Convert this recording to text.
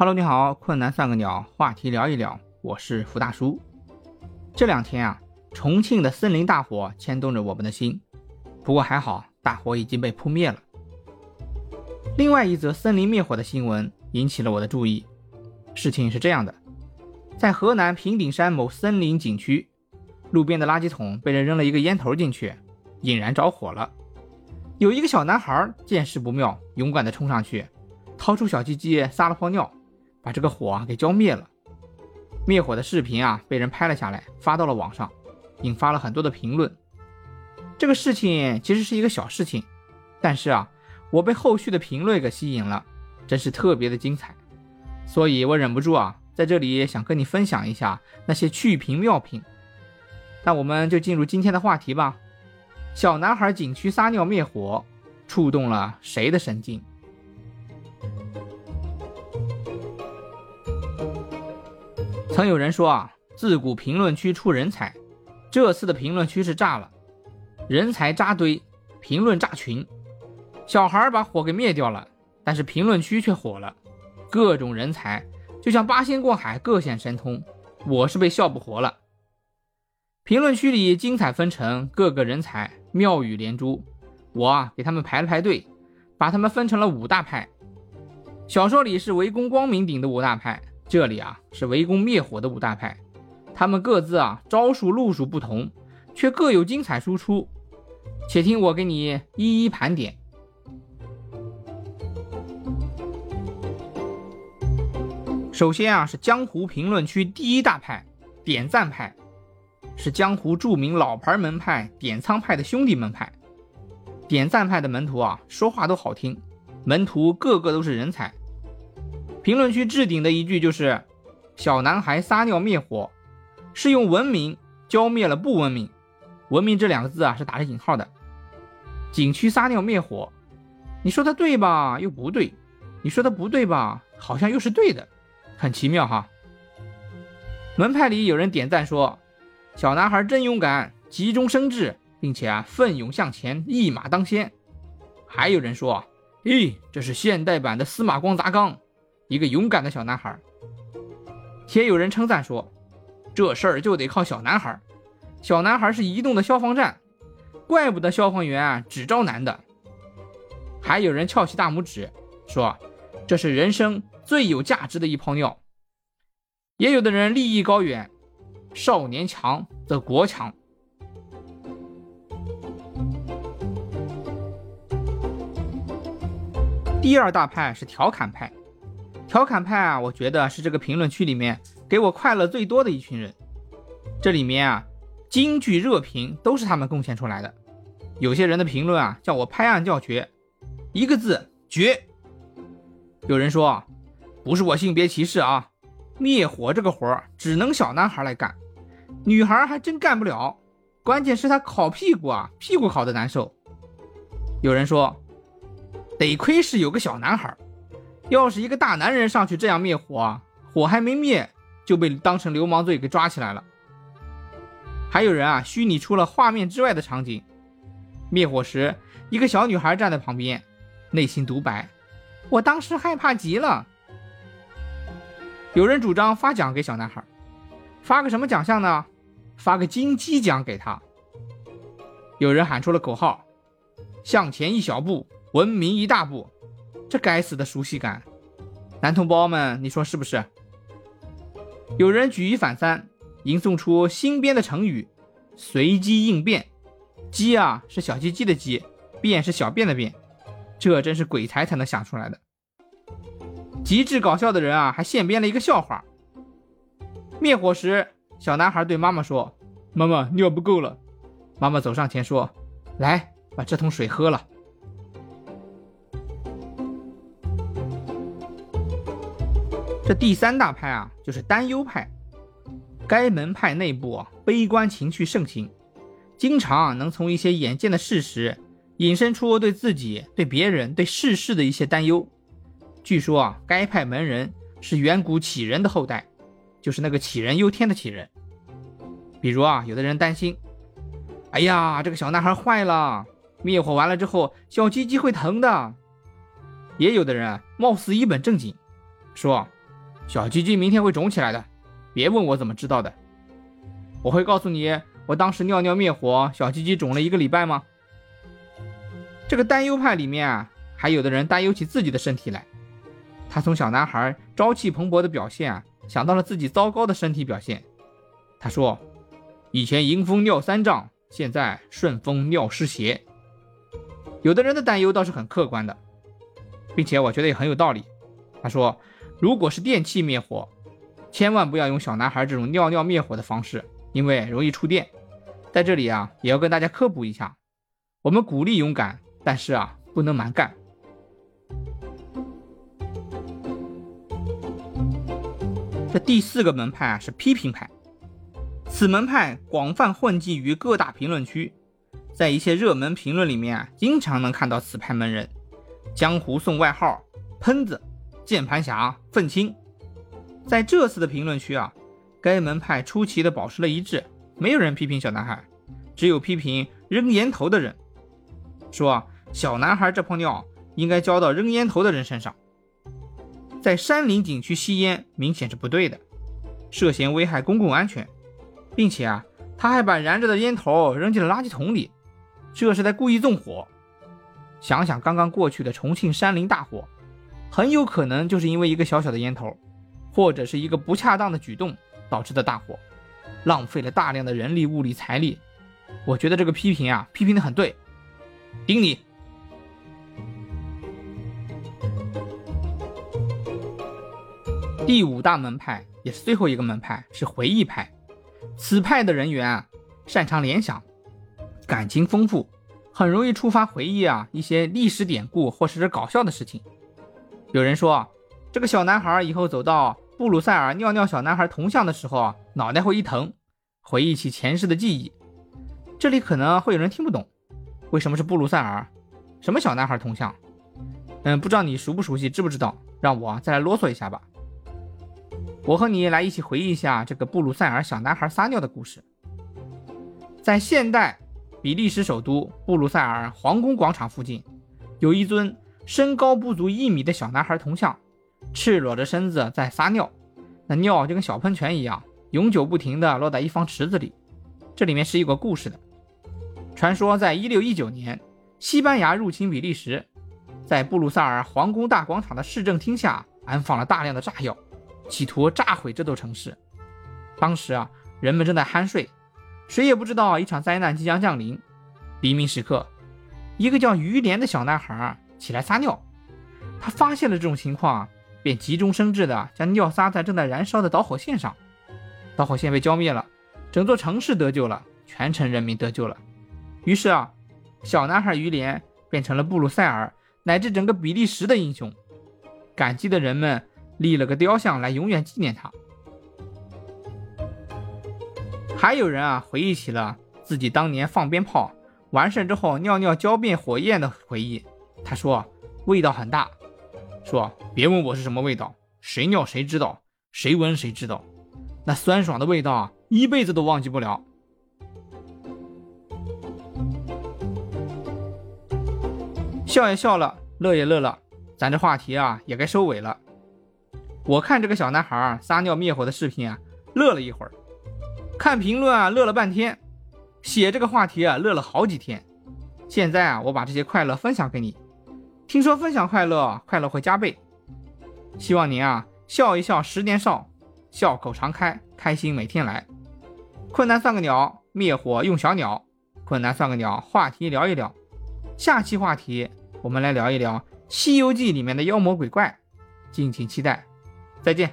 Hello，你好，困难算个鸟，话题聊一聊，我是福大叔。这两天啊，重庆的森林大火牵动着我们的心，不过还好，大火已经被扑灭了。另外一则森林灭火的新闻引起了我的注意。事情是这样的，在河南平顶山某森林景区，路边的垃圾桶被人扔了一个烟头进去，引燃着火了。有一个小男孩见势不妙，勇敢地冲上去，掏出小鸡鸡撒了泡尿，把这个火啊给浇灭了。灭火的视频啊被人拍了下来，发到了网上，引发了很多的评论。这个事情其实是一个小事情，但是啊，我被后续的评论给吸引了，真是特别的精彩。所以我忍不住啊，在这里想跟你分享一下那些趣评妙评。那我们就进入今天的话题吧。小男孩景区撒尿灭火，触动了谁的神经？曾有人说啊，自古评论区出人才，这次的评论区是炸了，人才扎堆，评论炸群。小孩把火给灭掉了，但是评论区却火了。各种人才，就像八仙过海，各显神通。我是被笑不活了。评论区里精彩纷呈，各个人才妙语连珠。我啊，给他们排了排队，把他们分成了五大派。小说里是围攻光明顶的五大派，这里啊是围攻灭火的五大派。他们各自啊招数路数不同，却各有精彩输出。且听我给你一一盘点。首先啊，是江湖评论区第一大派点赞派，是江湖著名老牌门派点苍派的兄弟门派。点赞派的门徒啊，说话都好听，门徒个个都是人才。评论区置顶的一句就是：“小男孩撒尿灭火，是用文明浇灭了不文明。”文明这两个字啊，是打着引号的。景区撒尿灭火，你说他对吧？又不对；你说他不对吧？好像又是对的。很奇妙哈，门派里有人点赞说：“小男孩真勇敢，急中生智，并且啊奋勇向前，一马当先。”还有人说：“咦，这是现代版的司马光砸缸，一个勇敢的小男孩。”且有人称赞说：“这事儿就得靠小男孩，小男孩是移动的消防站，怪不得消防员只招男的。”还有人翘起大拇指说：“这是人生。”最有价值的一泡尿，也有的人立意高远，少年强则国强。第二大派是调侃派，调侃派啊，我觉得是这个评论区里面给我快乐最多的一群人。这里面啊，京剧热评都是他们贡献出来的。有些人的评论啊，叫我拍案叫绝，一个字绝。有人说。不是我性别歧视啊，灭火这个活儿只能小男孩来干，女孩还真干不了。关键是他烤屁股啊，屁股烤的难受。有人说，得亏是有个小男孩，要是一个大男人上去这样灭火，火还没灭就被当成流氓罪给抓起来了。还有人啊，虚拟出了画面之外的场景，灭火时一个小女孩站在旁边，内心独白：我当时害怕极了。有人主张发奖给小男孩，发个什么奖项呢？发个金鸡奖给他。有人喊出了口号：“向前一小步，文明一大步。”这该死的熟悉感，男同胞们，你说是不是？有人举一反三，吟诵出新编的成语“随机应变”。鸡啊，是小鸡鸡的鸡；便是小便的便。这真是鬼才才能想出来的。极致搞笑的人啊，还现编了一个笑话。灭火时，小男孩对妈妈说：“妈妈，尿不够了。”妈妈走上前说：“来，把这桶水喝了。”这第三大派啊，就是担忧派。该门派内部啊，悲观情绪盛行，经常能从一些眼见的事实，引申出对自己、对别人、对世事的一些担忧。据说啊，该派门人是远古杞人的后代，就是那个杞人忧天的杞人。比如啊，有的人担心，哎呀，这个小男孩坏了，灭火完了之后，小鸡鸡会疼的。也有的人貌似一本正经，说小鸡鸡明天会肿起来的，别问我怎么知道的。我会告诉你，我当时尿尿灭火，小鸡鸡肿了一个礼拜吗？这个担忧派里面啊，还有的人担忧起自己的身体来。他从小男孩朝气蓬勃的表现啊，想到了自己糟糕的身体表现。他说：“以前迎风尿三丈，现在顺风尿湿鞋。”有的人的担忧倒是很客观的，并且我觉得也很有道理。他说：“如果是电器灭火，千万不要用小男孩这种尿尿灭火的方式。”因为容易触电，在这里啊，也要跟大家科普一下，我们鼓励勇敢，但是啊，不能蛮干。这第四个门派啊是批评派，此门派广泛混迹于各大评论区，在一些热门评论里面啊，经常能看到此派门人，江湖送外号“喷子”“键盘侠”“愤青”。在这次的评论区啊。该门派出奇的保持了一致，没有人批评小男孩，只有批评扔烟头的人，说小男孩这泡尿应该浇到扔烟头的人身上。在山林景区吸烟明显是不对的，涉嫌危害公共安全，并且啊，他还把燃着的烟头扔进了垃圾桶里，这是在故意纵火。想想刚刚过去的重庆山林大火，很有可能就是因为一个小小的烟头，或者是一个不恰当的举动。导致的大火，浪费了大量的人力、物力、财力。我觉得这个批评啊，批评的很对。顶你！第五大门派也是最后一个门派是回忆派。此派的人员啊，擅长联想，感情丰富，很容易触发回忆啊一些历史典故或者是搞笑的事情。有人说，这个小男孩以后走到。布鲁塞尔尿尿小男孩铜像的时候，脑袋会一疼，回忆起前世的记忆。这里可能会有人听不懂，为什么是布鲁塞尔？什么小男孩铜像？嗯，不知道你熟不熟悉，知不知道？让我再来啰嗦一下吧。我和你来一起回忆一下这个布鲁塞尔小男孩撒尿的故事。在现代比利时首都布鲁塞尔皇宫广场附近，有一尊身高不足一米的小男孩铜像。赤裸着身子在撒尿，那尿就跟小喷泉一样，永久不停地落在一方池子里。这里面是有个故事的。传说在1619年，西班牙入侵比利时，在布鲁塞尔皇宫大广场的市政厅下安放了大量的炸药，企图炸毁这座城市。当时啊，人们正在酣睡，谁也不知道一场灾难即将降临。黎明时刻，一个叫于连的小男孩起来撒尿，他发现了这种情况。便急中生智的将尿撒在正在燃烧的导火线上，导火线被浇灭了，整座城市得救了，全城人民得救了。于是啊，小男孩于连变成了布鲁塞尔乃至整个比利时的英雄，感激的人们立了个雕像来永远纪念他。还有人啊回忆起了自己当年放鞭炮完事之后尿尿浇灭火焰的回忆，他说味道很大。说别问我是什么味道，谁尿谁知道，谁闻谁知道，那酸爽的味道啊，一辈子都忘记不了。笑也笑了，乐也乐了，咱这话题啊也该收尾了。我看这个小男孩撒尿灭火的视频啊，乐了一会儿；看评论啊，乐了半天；写这个话题啊，乐了好几天。现在啊，我把这些快乐分享给你。听说分享快乐，快乐会加倍。希望您啊笑一笑十年少，笑口常开，开心每天来。困难算个鸟，灭火用小鸟。困难算个鸟，话题聊一聊。下期话题我们来聊一聊《西游记》里面的妖魔鬼怪，敬请期待。再见。